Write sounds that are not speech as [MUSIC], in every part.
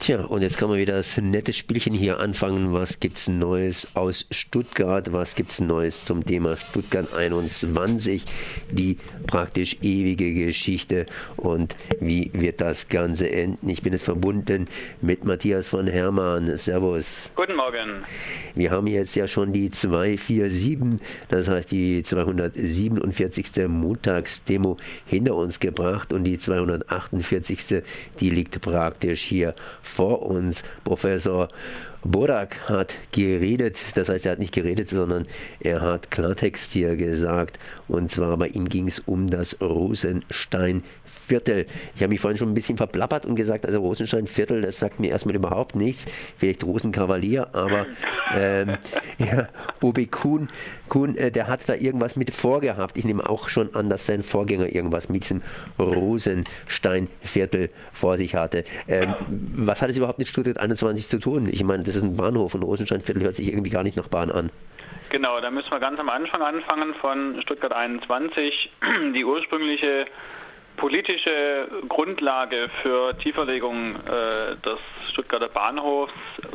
Tja, und jetzt kann man wieder das nette Spielchen hier anfangen. Was gibt's Neues aus Stuttgart? Was gibt's Neues zum Thema Stuttgart 21? Die praktisch ewige Geschichte und wie wird das Ganze enden? Ich bin jetzt verbunden mit Matthias von Hermann. Servus. Guten Morgen. Wir haben jetzt ja schon die 247, das heißt die 247. Montagsdemo hinter uns gebracht und die 248. die liegt praktisch hier vor uns. Professor Borak hat geredet, das heißt, er hat nicht geredet, sondern er hat Klartext hier gesagt. Und zwar bei ihm ging es um das Rosensteinviertel. Ich habe mich vorhin schon ein bisschen verplappert und gesagt, also Rosensteinviertel, das sagt mir erstmal überhaupt nichts. Vielleicht Rosenkavalier, aber ähm, [LAUGHS] ja, Obi Kuhn, Kuhn äh, der hat da irgendwas mit vorgehabt. Ich nehme auch schon an, dass sein Vorgänger irgendwas mit diesem Rosensteinviertel vor sich hatte. Ähm, was hat es überhaupt mit Stuttgart 21 zu tun? Ich meine, das ist ein Bahnhof und Rosensteinviertel hört sich irgendwie gar nicht nach Bahn an. Genau, da müssen wir ganz am Anfang anfangen von Stuttgart 21. [CLEARS THROAT] Die ursprüngliche politische Grundlage für Tieferlegung äh, des Stuttgarter Bahnhofs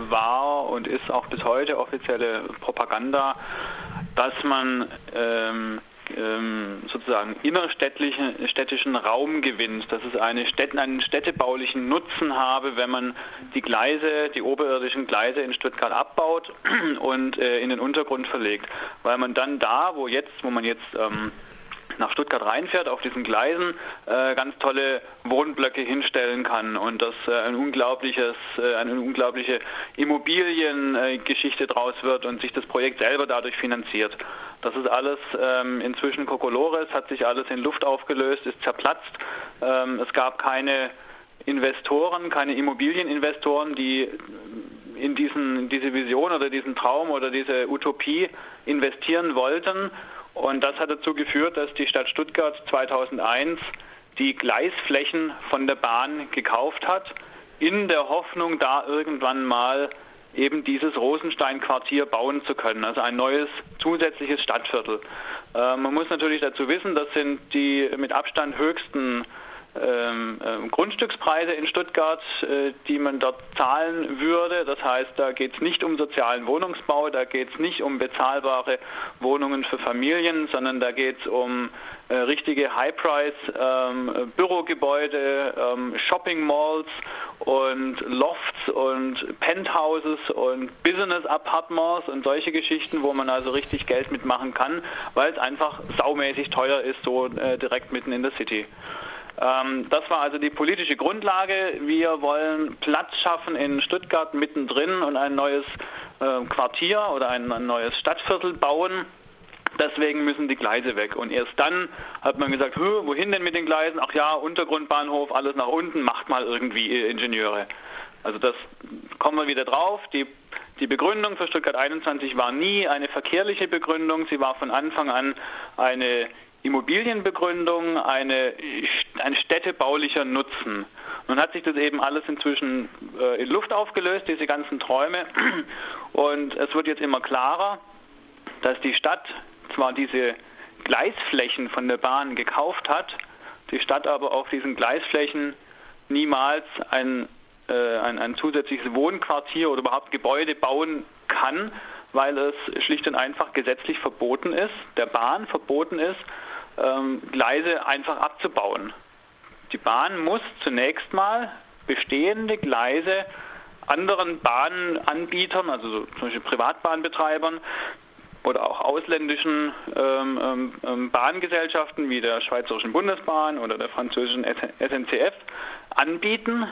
war und ist auch bis heute offizielle Propaganda, dass man ähm, ähm, sozusagen innerstädtlichen städtischen Raum gewinnt, dass es eine Städte, einen städtebaulichen Nutzen habe, wenn man die Gleise, die oberirdischen Gleise in Stuttgart abbaut [CLEARS THROAT] und äh, in den Untergrund verlegt, weil man dann da, wo jetzt, wo man jetzt ähm, nach Stuttgart reinfährt, auf diesen Gleisen äh, ganz tolle Wohnblöcke hinstellen kann und dass äh, ein unglaubliches, äh, eine unglaubliche Immobiliengeschichte draus wird und sich das Projekt selber dadurch finanziert. Das ist alles ähm, inzwischen Kokolores, hat sich alles in Luft aufgelöst, ist zerplatzt. Ähm, es gab keine Investoren, keine Immobilieninvestoren, die in diesen, diese Vision oder diesen Traum oder diese Utopie investieren wollten. Und das hat dazu geführt, dass die Stadt Stuttgart 2001 die Gleisflächen von der Bahn gekauft hat, in der Hoffnung, da irgendwann mal eben dieses Rosenstein-Quartier bauen zu können, also ein neues zusätzliches Stadtviertel. Äh, man muss natürlich dazu wissen, das sind die mit Abstand höchsten ähm, ähm, Grundstückspreise in Stuttgart, äh, die man dort zahlen würde. Das heißt, da geht es nicht um sozialen Wohnungsbau, da geht es nicht um bezahlbare Wohnungen für Familien, sondern da geht es um äh, richtige High-Price-Bürogebäude, ähm, Shopping-Malls und Lofts und Penthouses und Business-Apartments und solche Geschichten, wo man also richtig Geld mitmachen kann, weil es einfach saumäßig teuer ist, so äh, direkt mitten in der City. Ähm, das war also die politische Grundlage. Wir wollen Platz schaffen in Stuttgart mittendrin und ein neues äh, Quartier oder ein, ein neues Stadtviertel bauen. Deswegen müssen die Gleise weg. Und erst dann hat man gesagt, wohin denn mit den Gleisen? Ach ja, Untergrundbahnhof, alles nach unten, macht mal irgendwie ihr Ingenieure. Also das kommen wir wieder drauf. Die, die Begründung für Stuttgart 21 war nie eine verkehrliche Begründung. Sie war von Anfang an eine Immobilienbegründung, eine, ein städtebaulicher Nutzen. Nun hat sich das eben alles inzwischen äh, in Luft aufgelöst, diese ganzen Träume. [CLEARS THROAT] Und es wird jetzt immer klarer, dass die Stadt zwar diese Gleisflächen von der Bahn gekauft hat, die Stadt aber auf diesen Gleisflächen niemals ein, äh, ein, ein zusätzliches Wohnquartier oder überhaupt Gebäude bauen kann, weil es schlicht und einfach gesetzlich verboten ist, der Bahn verboten ist, ähm, Gleise einfach abzubauen. Die Bahn muss zunächst mal bestehende Gleise anderen Bahnanbietern, also so zum Beispiel Privatbahnbetreibern oder auch ausländischen ähm, ähm, ähm Bahngesellschaften wie der Schweizerischen Bundesbahn oder der französischen SNCF anbieten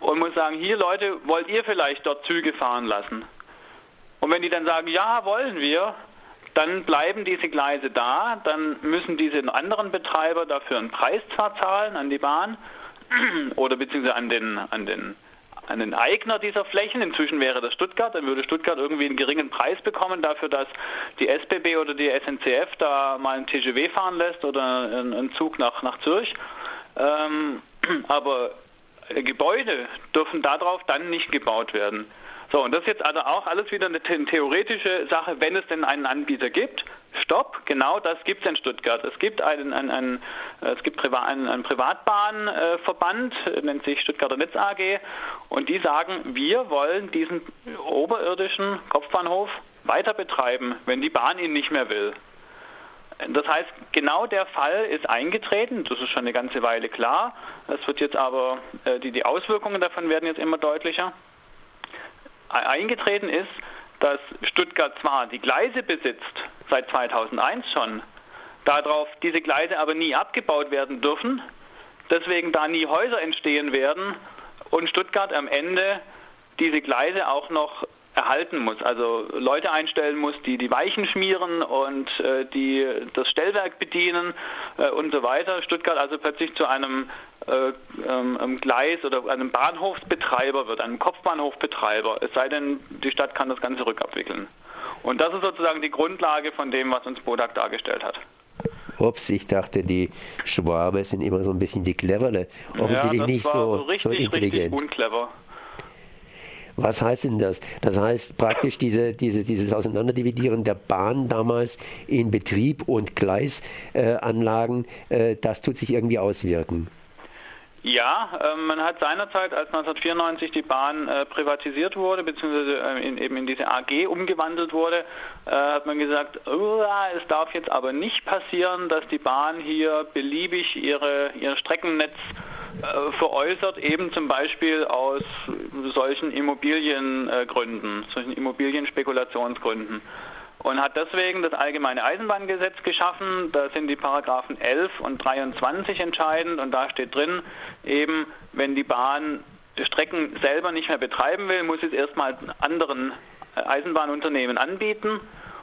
und muss sagen, hier Leute, wollt ihr vielleicht dort Züge fahren lassen? Und wenn die dann sagen, ja, wollen wir, dann bleiben diese Gleise da, dann müssen diese anderen Betreiber dafür einen Preis zwar zahlen an die Bahn [CLEARS THROAT] oder beziehungsweise an den, an den an den Eigner dieser Flächen. Inzwischen wäre das Stuttgart. Dann würde Stuttgart irgendwie einen geringen Preis bekommen dafür, dass die SBB oder die SNCF da mal einen TGW fahren lässt oder einen Zug nach, nach Zürich. Ähm, [CLEARS THROAT] aber Gebäude dürfen darauf dann nicht gebaut werden. So, und das ist jetzt also auch alles wieder eine theoretische Sache, wenn es denn einen Anbieter gibt. Stopp, genau das gibt es in Stuttgart. Es gibt einen, einen, einen es gibt einen, einen Privatbahnverband, nennt sich Stuttgarter Netz AG, und die sagen, wir wollen diesen oberirdischen Kopfbahnhof weiter betreiben, wenn die Bahn ihn nicht mehr will. Das heißt, genau der Fall ist eingetreten, das ist schon eine ganze Weile klar. Es wird jetzt aber, äh, die, die Auswirkungen davon werden jetzt immer deutlicher. Eingetreten ist, dass Stuttgart zwar die Gleise besitzt, seit 2001 schon, darauf diese Gleise aber nie abgebaut werden dürfen, deswegen da nie Häuser entstehen werden und Stuttgart am Ende diese Gleise auch noch erhalten muss, also Leute einstellen muss, die die Weichen schmieren und äh, die das Stellwerk bedienen äh, und so weiter. Stuttgart also plötzlich zu einem äh, ähm, Gleis oder einem Bahnhofsbetreiber wird, einem Kopfbahnhofbetreiber, es sei denn, die Stadt kann das Ganze rückabwickeln. Und das ist sozusagen die Grundlage von dem, was uns Bodak dargestellt hat. Ups, ich dachte, die Schwabe sind immer so ein bisschen die Clevere. Offensichtlich ja, nicht so, richtig, so intelligent. Richtig unclever. Was heißt denn das? Das heißt praktisch diese, diese, dieses Auseinanderdividieren der Bahn damals in Betrieb und Gleisanlagen, äh, das tut sich irgendwie auswirken. Ja, äh, man hat seinerzeit, als 1994 die Bahn äh, privatisiert wurde, beziehungsweise äh, eben in diese AG umgewandelt wurde, hat man gesagt, es darf jetzt aber nicht passieren, dass die Bahn hier beliebig ihre, ihr Streckennetz äh, veräußert, eben zum Beispiel aus solchen Immobiliengründen, solchen Immobilienspekulationsgründen. Und hat deswegen das allgemeine Eisenbahngesetz geschaffen. Da sind die Paragraphen 11 und 23 entscheidend und da steht drin, eben wenn die Bahn Strecken selber nicht mehr betreiben will, muss es erstmal anderen Eisenbahnunternehmen anbieten.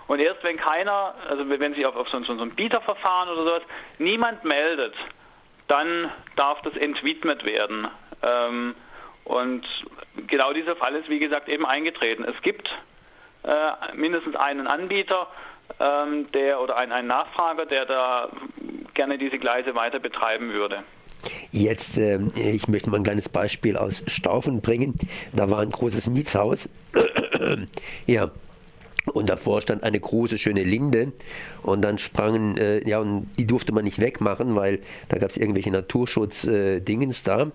Und erst wenn keiner, also wenn sich auf, auf so, so, ein Bieterverfahren oder sowas, niemand meldet, dann darf das entwidmet werden. Ähm, und genau dieser Fall ist, wie gesagt, eben eingetreten. Es gibt äh, mindestens einen Anbieter, ähm, der oder ein, ein Nachfrager, der da gerne diese Gleise weiter betreiben würde. Jetzt, äh, ich möchte mal ein kleines Beispiel aus Staufen bringen. Da war ein großes Mietshaus. [CLEARS THROAT] ja, und davor stand eine große, schöne Linde. Und dann sprangen, äh, ja, und die durfte man nicht wegmachen, weil da gab es irgendwelche Naturschutz-Dingens äh, da.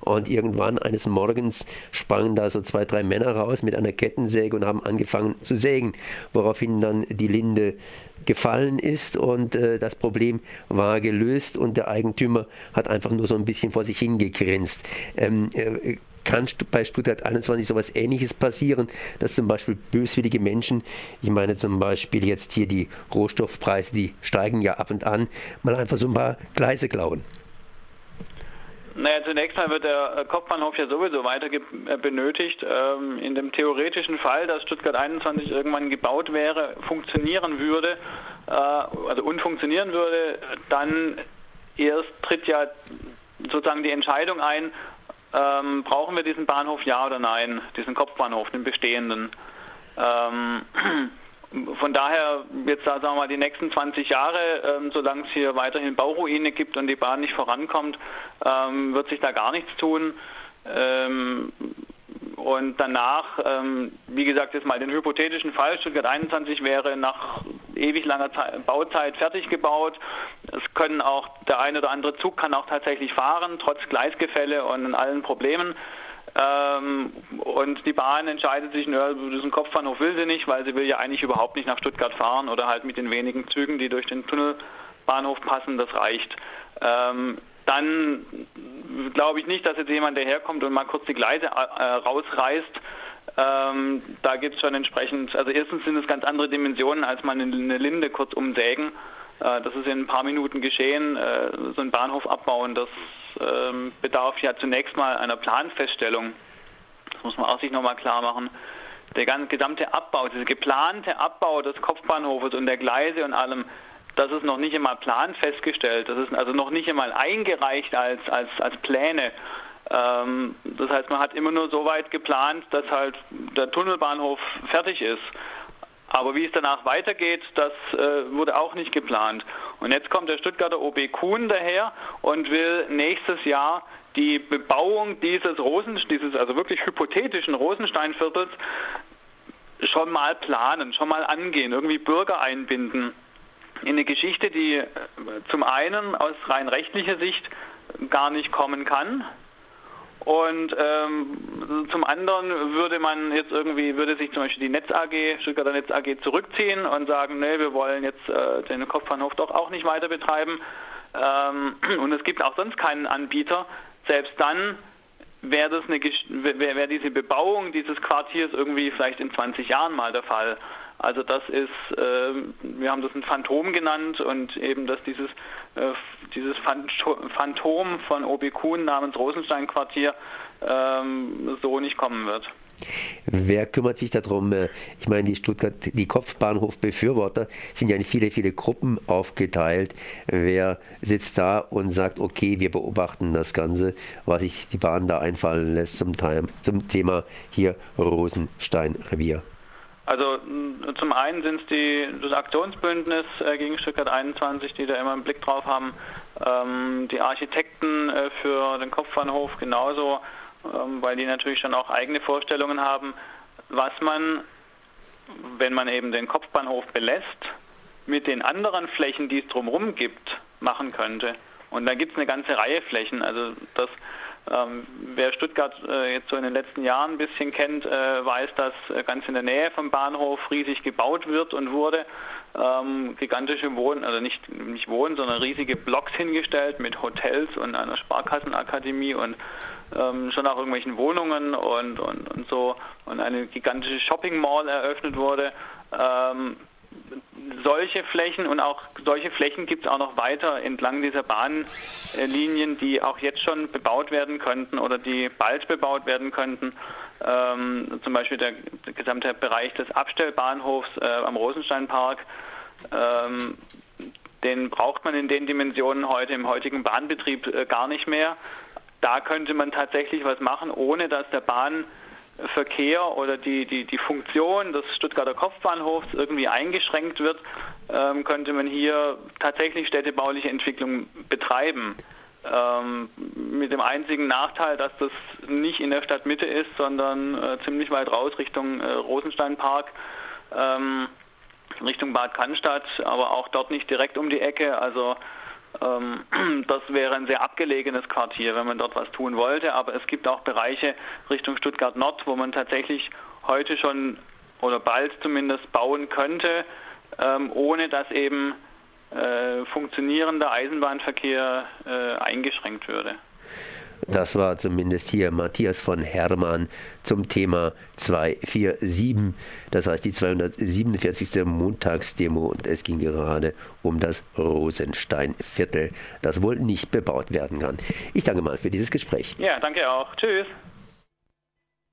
Und irgendwann eines Morgens sprangen da so zwei, drei Männer raus mit einer Kettensäge und haben angefangen zu sägen, woraufhin dann die Linde gefallen ist und äh, das Problem war gelöst und der Eigentümer hat einfach nur so ein bisschen vor sich hingegrinst. Ähm, äh, kann bei Stuttgart 21 sowas ähnliches passieren, dass zum Beispiel böswillige Menschen, ich meine zum Beispiel jetzt hier die Rohstoffpreise, die steigen ja ab und an, mal einfach so ein paar Gleise klauen. Naja, zunächst mal wird der Kopfbahnhof ja sowieso weiter äh, benötigt. Ähm, in dem theoretischen Fall, dass Stuttgart 21 irgendwann gebaut wäre, funktionieren würde, äh, also unfunktionieren würde, dann erst tritt ja sozusagen die Entscheidung ein, ähm, brauchen wir diesen Bahnhof ja oder nein, diesen Kopfbahnhof, den bestehenden. Ähm, [CLEARS THROAT] von daher, jetzt sagen wir mal, die nächsten 20 Jahre, ähm, solange es hier weiterhin Bauruine gibt und die Bahn nicht vorankommt, ähm, wird sich da gar nichts tun. Und danach, ähm, wie gesagt, jetzt mal den hypothetischen Fall, Stuttgart 21 wäre nach ewig langer Zeit, Bauzeit fertig gebaut. Es können auch, der eine oder andere Zug kann auch tatsächlich fahren, trotz Gleisgefälle und allen Problemen. Ähm, und die Bahn entscheidet sich, nö, diesen Kopfbahnhof will sie nicht, weil sie will ja eigentlich überhaupt nicht nach Stuttgart fahren oder halt mit den wenigen Zügen, die durch den Tunnelbahnhof passen, das reicht. Ähm, dann glaube ich nicht, dass jetzt jemand daherkommt und mal kurz die Gleise äh, rausreißt. Ähm, da gibt es schon entsprechend, also erstens sind es ganz andere Dimensionen, als mal eine Linde kurz umsägen. Äh, das ist in ein paar Minuten geschehen. Äh, so ein Bahnhof abbauen, das ähm, bedarf ja zunächst mal einer Planfeststellung. Das muss man auch sich nochmal klar machen. Der ganze gesamte Abbau, dieser geplante Abbau des Kopfbahnhofes und der Gleise und allem, das ist noch nicht einmal planfestgestellt. Das ist also noch nicht einmal eingereicht als, als, als Pläne. Ähm, das heißt, man hat immer nur so weit geplant, dass halt der Tunnelbahnhof fertig ist. Aber wie es danach weitergeht, das äh, wurde auch nicht geplant. Und jetzt kommt der Stuttgarter OB Kuhn daher und will nächstes Jahr die Bebauung dieses Rosen, dieses also wirklich hypothetischen Rosensteinviertels schon mal planen, schon mal angehen, irgendwie Bürger einbinden in eine Geschichte, die äh, zum einen aus rein rechtlicher Sicht gar nicht kommen kann, und ähm, zum anderen würde man jetzt irgendwie, würde sich zum Beispiel die Netz AG, Stuttgarter Netz AG zurückziehen und sagen, nee, wir wollen jetzt äh, den Kopfbahnhof doch auch nicht weiter betreiben. Ähm, [CLEARS THROAT] und es gibt auch sonst keinen Anbieter. Selbst dann wäre das wär diese Bebauung dieses Quartiers irgendwie vielleicht in 20 Jahren mal der Fall. Also das ist, äh, wir haben das ein Phantom genannt und eben, dass dieses, äh, dieses Phantom von OB Kuhn namens Rosenstein-Quartier ähm, so nicht kommen wird. Wer kümmert sich darum? Äh, ich meine, die Stuttgart, die Kopfbahnhof-Befürworter sind ja in viele, viele Gruppen aufgeteilt. Wer sitzt da und sagt, okay, wir beobachten das Ganze, was sich die Bahn da einfallen lässt zum, zum Thema hier Rosenstein-Revier? Also zum einen sind es das Aktionsbündnis äh, gegen Stuttgart 21, die da immer einen Blick drauf haben, ähm, die Architekten äh, für den Kopfbahnhof genauso, ähm, weil die natürlich schon auch eigene Vorstellungen haben, was man, wenn man eben den Kopfbahnhof belässt, mit den anderen Flächen, die es drumherum gibt, machen könnte. Und da gibt es eine ganze Reihe Flächen. Also das ähm, wer Stuttgart äh, jetzt so in den letzten Jahren ein bisschen kennt, äh, weiß, dass äh, ganz in der Nähe vom Bahnhof riesig gebaut wird und wurde. Ähm, gigantische Wohnen, also nicht, nicht Wohnen, sondern riesige Blocks hingestellt mit Hotels und einer Sparkassenakademie und ähm, schon auch irgendwelchen Wohnungen und, und, und so und eine gigantische Shopping Mall eröffnet wurde. Ähm, solche Flächen und auch solche Flächen gibt es auch noch weiter entlang dieser Bahnlinien, die auch jetzt schon bebaut werden könnten oder die bald bebaut werden könnten. Ähm, zum Beispiel der, gesamte Bereich des Abstellbahnhofs äh, am Rosensteinpark. Ähm, den braucht man in den Dimensionen heute im heutigen Bahnbetrieb äh, gar nicht mehr. Da könnte man tatsächlich was machen, ohne dass der Bahn Verkehr oder die, die, die Funktion des Stuttgarter Kopfbahnhofs irgendwie eingeschränkt wird, ähm, könnte man hier tatsächlich städtebauliche Entwicklung betreiben. Ähm, mit dem einzigen Nachteil, dass das nicht in der Stadtmitte ist, sondern äh, ziemlich weit raus Richtung äh, Rosensteinpark, ähm, Richtung Bad Cannstatt, aber auch dort nicht direkt um die Ecke. Also [CLEARS THROAT] das wäre ein sehr abgelegenes Quartier, wenn man dort was tun wollte. Aber es gibt auch Bereiche Richtung Stuttgart Nord, wo man tatsächlich heute schon oder bald zumindest bauen könnte, ähm, ohne dass eben äh, funktionierender Eisenbahnverkehr äh, eingeschränkt würde. Das war zumindest hier Matthias von Hermann zum Thema 247, das heißt die 247. Montagsdemo und es ging gerade um das Rosensteinviertel, das wohl nicht bebaut werden kann. Ich danke mal für dieses Gespräch. Ja, danke auch. Tschüss.